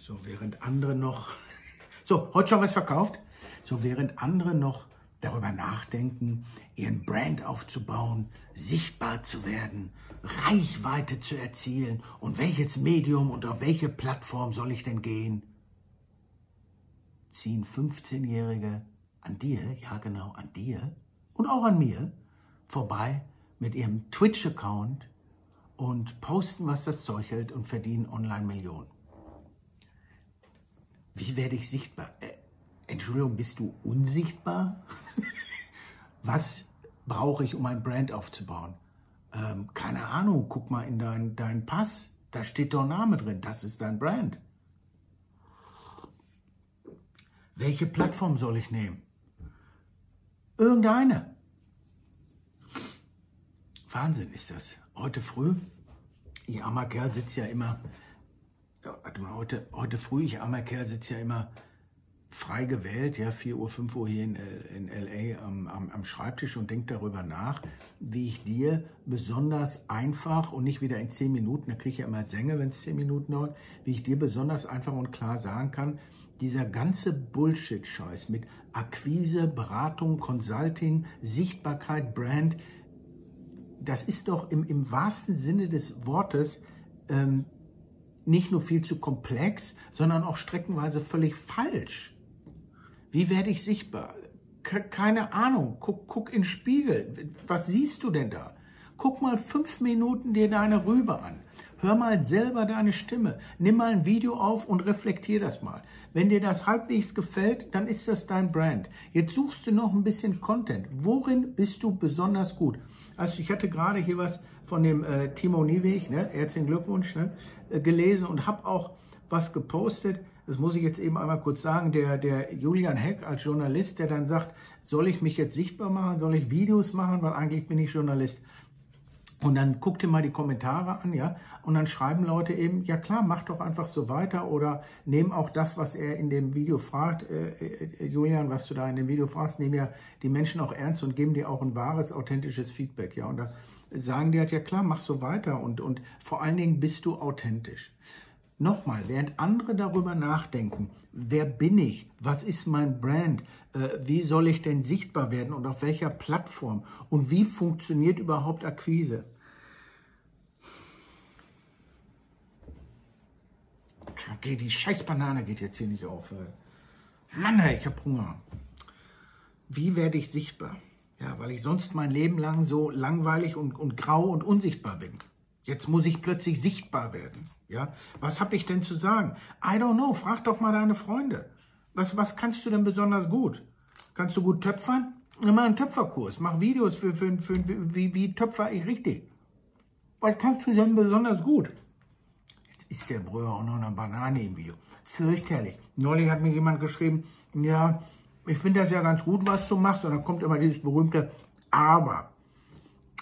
So, während andere noch, so, heute schon was verkauft? So, während andere noch darüber nachdenken, ihren Brand aufzubauen, sichtbar zu werden, Reichweite zu erzielen und welches Medium und auf welche Plattform soll ich denn gehen, ziehen 15-Jährige an dir, ja genau, an dir und auch an mir vorbei mit ihrem Twitch-Account und posten, was das Zeug hält und verdienen online Millionen. Wie werde ich sichtbar? Äh, Entschuldigung, bist du unsichtbar? was brauche ich, um ein Brand aufzubauen? Ähm, keine Ahnung, guck mal in deinen dein Pass. Da steht doch Name drin. Das ist dein Brand. Welche Plattform soll ich nehmen? Irgendeine. Wahnsinn ist das. Heute früh, ich armer Kerl sitzt ja immer, heute, heute früh, ich armer Kerl sitzt ja immer frei gewählt, ja, 4 Uhr, 5 Uhr hier in, in L.A. Am, am, am Schreibtisch und denke darüber nach, wie ich dir besonders einfach und nicht wieder in 10 Minuten, da kriege ich ja immer Sänge, wenn es 10 Minuten dauert, wie ich dir besonders einfach und klar sagen kann, dieser ganze Bullshit-Scheiß mit Akquise, Beratung, Consulting, Sichtbarkeit, Brand, das ist doch im, im wahrsten Sinne des Wortes ähm, nicht nur viel zu komplex, sondern auch streckenweise völlig falsch. Wie werde ich sichtbar? Keine Ahnung. Guck, guck in den Spiegel. Was siehst du denn da? Guck mal fünf Minuten dir deine Rübe an. Hör mal selber deine Stimme. Nimm mal ein Video auf und reflektier das mal. Wenn dir das halbwegs gefällt, dann ist das dein Brand. Jetzt suchst du noch ein bisschen Content. Worin bist du besonders gut? Also ich hatte gerade hier was von dem äh, Timo Nieweg, ne? herzlichen Glückwunsch, ne? äh, gelesen und habe auch was gepostet das muss ich jetzt eben einmal kurz sagen, der, der Julian Heck als Journalist, der dann sagt, soll ich mich jetzt sichtbar machen, soll ich Videos machen, weil eigentlich bin ich Journalist. Und dann guck dir mal die Kommentare an, ja, und dann schreiben Leute eben, ja klar, mach doch einfach so weiter oder nehm auch das, was er in dem Video fragt, äh, äh, Julian, was du da in dem Video fragst, nehmen ja die Menschen auch ernst und geben dir auch ein wahres, authentisches Feedback, ja, und da sagen die halt, ja klar, mach so weiter und, und vor allen Dingen bist du authentisch. Nochmal, während andere darüber nachdenken, wer bin ich, was ist mein Brand, äh, wie soll ich denn sichtbar werden und auf welcher Plattform und wie funktioniert überhaupt Akquise. Okay, die Scheißbanane geht jetzt hier nicht auf. Mann, ich hab Hunger. Wie werde ich sichtbar? Ja, weil ich sonst mein Leben lang so langweilig und, und grau und unsichtbar bin. Jetzt muss ich plötzlich sichtbar werden. Ja, was habe ich denn zu sagen? I don't know. Frag doch mal deine Freunde. Was, was kannst du denn besonders gut? Kannst du gut töpfern? Nimm einen Töpferkurs. Mach Videos für, für, für, für wie, wie töpfer ich richtig. Was kannst du denn besonders gut? Jetzt ist der Brüder auch noch eine Banane im Video. Fürchterlich. Neulich hat mir jemand geschrieben, ja, ich finde das ja ganz gut, was du machst. Und dann kommt immer dieses berühmte Aber.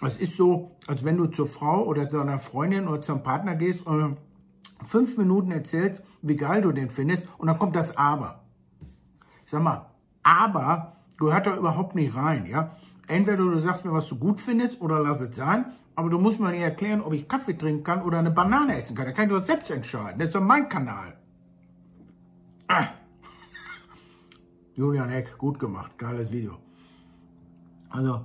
Es ist so, als wenn du zur Frau oder zu einer Freundin oder zum Partner gehst und fünf Minuten erzählst, wie geil du den findest und dann kommt das Aber. Sag mal, Aber gehört da überhaupt nicht rein, ja. Entweder du sagst mir, was du gut findest oder lass es sein, aber du musst mir nicht erklären, ob ich Kaffee trinken kann oder eine Banane essen kann. Da kann ich doch selbst entscheiden. Das ist doch mein Kanal. Ah. Julian Eck, gut gemacht. Geiles Video. Also,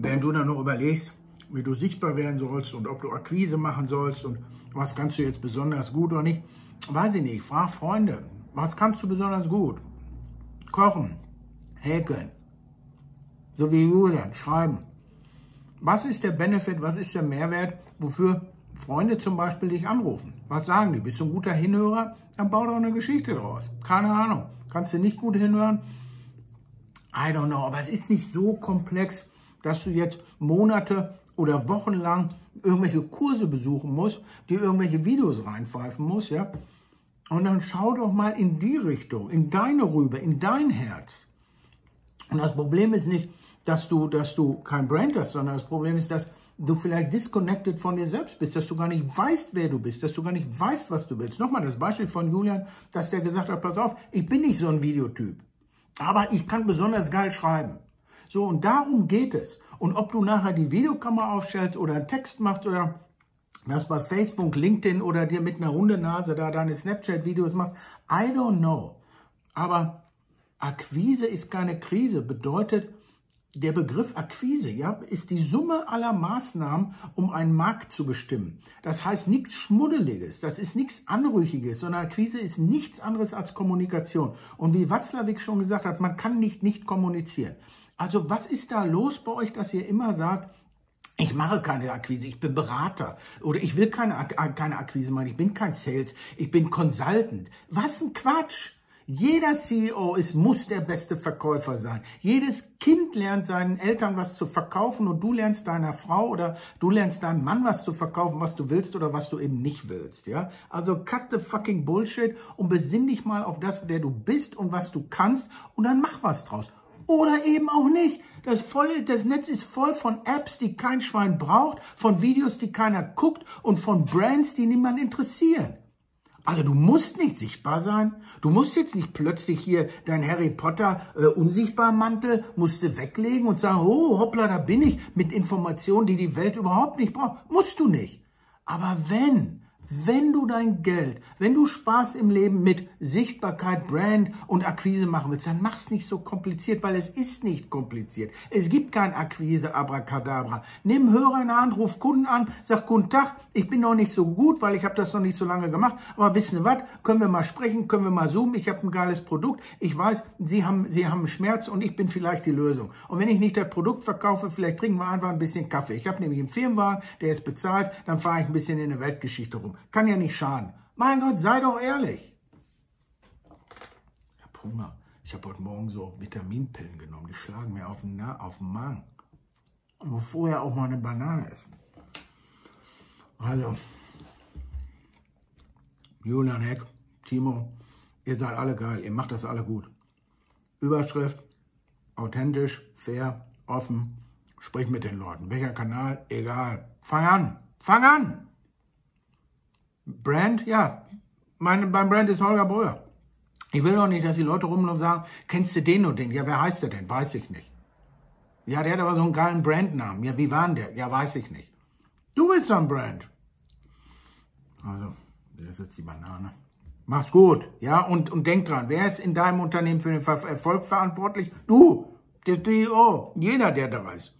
Während du dann noch überlegst, wie du sichtbar werden sollst und ob du Akquise machen sollst und was kannst du jetzt besonders gut oder nicht, weiß ich nicht. Frag Freunde, was kannst du besonders gut? Kochen, häkeln, so wie Julian, schreiben. Was ist der Benefit, was ist der Mehrwert, wofür Freunde zum Beispiel dich anrufen? Was sagen die? Bist du ein guter Hinhörer? Dann bau doch eine Geschichte draus. Keine Ahnung. Kannst du nicht gut hinhören? I don't know, aber es ist nicht so komplex, dass du jetzt Monate oder Wochen lang irgendwelche Kurse besuchen musst, dir irgendwelche Videos reinpfeifen musst, ja. Und dann schau doch mal in die Richtung, in deine Rübe, in dein Herz. Und das Problem ist nicht, dass du, dass du kein Brand hast, sondern das Problem ist, dass du vielleicht disconnected von dir selbst bist, dass du gar nicht weißt, wer du bist, dass du gar nicht weißt, was du willst. Nochmal das Beispiel von Julian, dass der gesagt hat, pass auf, ich bin nicht so ein Videotyp, aber ich kann besonders geil schreiben. So, und darum geht es. Und ob du nachher die Videokamera aufstellst oder einen Text machst oder dass bei Facebook, LinkedIn oder dir mit einer Hundenase da deine Snapchat-Videos machst. I don't know. Aber Akquise ist keine Krise. Bedeutet, der Begriff Akquise ja, ist die Summe aller Maßnahmen, um einen Markt zu bestimmen. Das heißt nichts Schmuddeliges, das ist nichts Anrüchiges, sondern Akquise ist nichts anderes als Kommunikation. Und wie Watzlawick schon gesagt hat, man kann nicht nicht kommunizieren. Also was ist da los bei euch, dass ihr immer sagt, ich mache keine Akquise, ich bin Berater oder ich will keine, keine Akquise machen, ich bin kein Sales, ich bin Consultant. Was ein Quatsch! Jeder CEO ist, muss der beste Verkäufer sein. Jedes Kind lernt seinen Eltern was zu verkaufen und du lernst deiner Frau oder du lernst deinem Mann was zu verkaufen, was du willst oder was du eben nicht willst, ja? Also cut the fucking Bullshit und besinn dich mal auf das, wer du bist und was du kannst und dann mach was draus. Oder eben auch nicht. Das, voll, das Netz ist voll von Apps, die kein Schwein braucht, von Videos, die keiner guckt und von Brands, die niemand interessieren. Also du musst nicht sichtbar sein. Du musst jetzt nicht plötzlich hier dein Harry Potter äh, unsichtbar Mantel musst du weglegen und sagen, oh hoppla, da bin ich mit Informationen, die die Welt überhaupt nicht braucht. Musst du nicht. Aber wenn, wenn du dein Geld, wenn du Spaß im Leben mit Sichtbarkeit, Brand und Akquise machen willst, dann mach's nicht so kompliziert, weil es ist nicht kompliziert. Es gibt kein Akquise Abracadabra. Nimm Hörer in der Hand, ruf Kunden an, sag guten Tag, ich bin noch nicht so gut, weil ich habe das noch nicht so lange gemacht, aber wissen Sie was, können wir mal sprechen, können wir mal zoomen, ich habe ein geiles Produkt, ich weiß, Sie haben, Sie haben Schmerz und ich bin vielleicht die Lösung. Und wenn ich nicht das Produkt verkaufe, vielleicht trinken wir einfach ein bisschen Kaffee. Ich habe nämlich einen Firmenwagen, der ist bezahlt, dann fahre ich ein bisschen in der Weltgeschichte rum. Kann ja nicht schaden. Mein Gott, sei doch ehrlich. Ich habe Hunger. Ich habe heute Morgen so Vitaminpillen genommen. Die schlagen mir auf den, auf den Magen. Und muss vorher auch mal eine Banane essen. Also, Julian Heck, Timo, ihr seid alle geil. Ihr macht das alle gut. Überschrift, authentisch, fair, offen. Sprich mit den Leuten. Welcher Kanal? Egal. Fang an. Fang an. Brand, ja, mein, Brand ist Holger Breuer. Ich will doch nicht, dass die Leute rum und sagen, kennst du den und den? Ja, wer heißt der denn? Weiß ich nicht. Ja, der hat aber so einen geilen Brandnamen. Ja, wie war denn der? Ja, weiß ich nicht. Du bist ein Brand. Also, das ist jetzt die Banane. Mach's gut, ja, und, und denk dran, wer ist in deinem Unternehmen für den Erfolg verantwortlich? Du, der CEO, jeder, der da ist.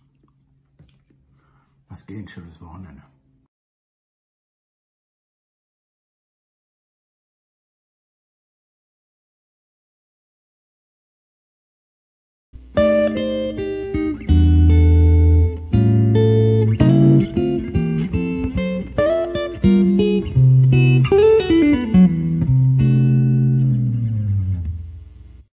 Was geht, schönes Wochenende.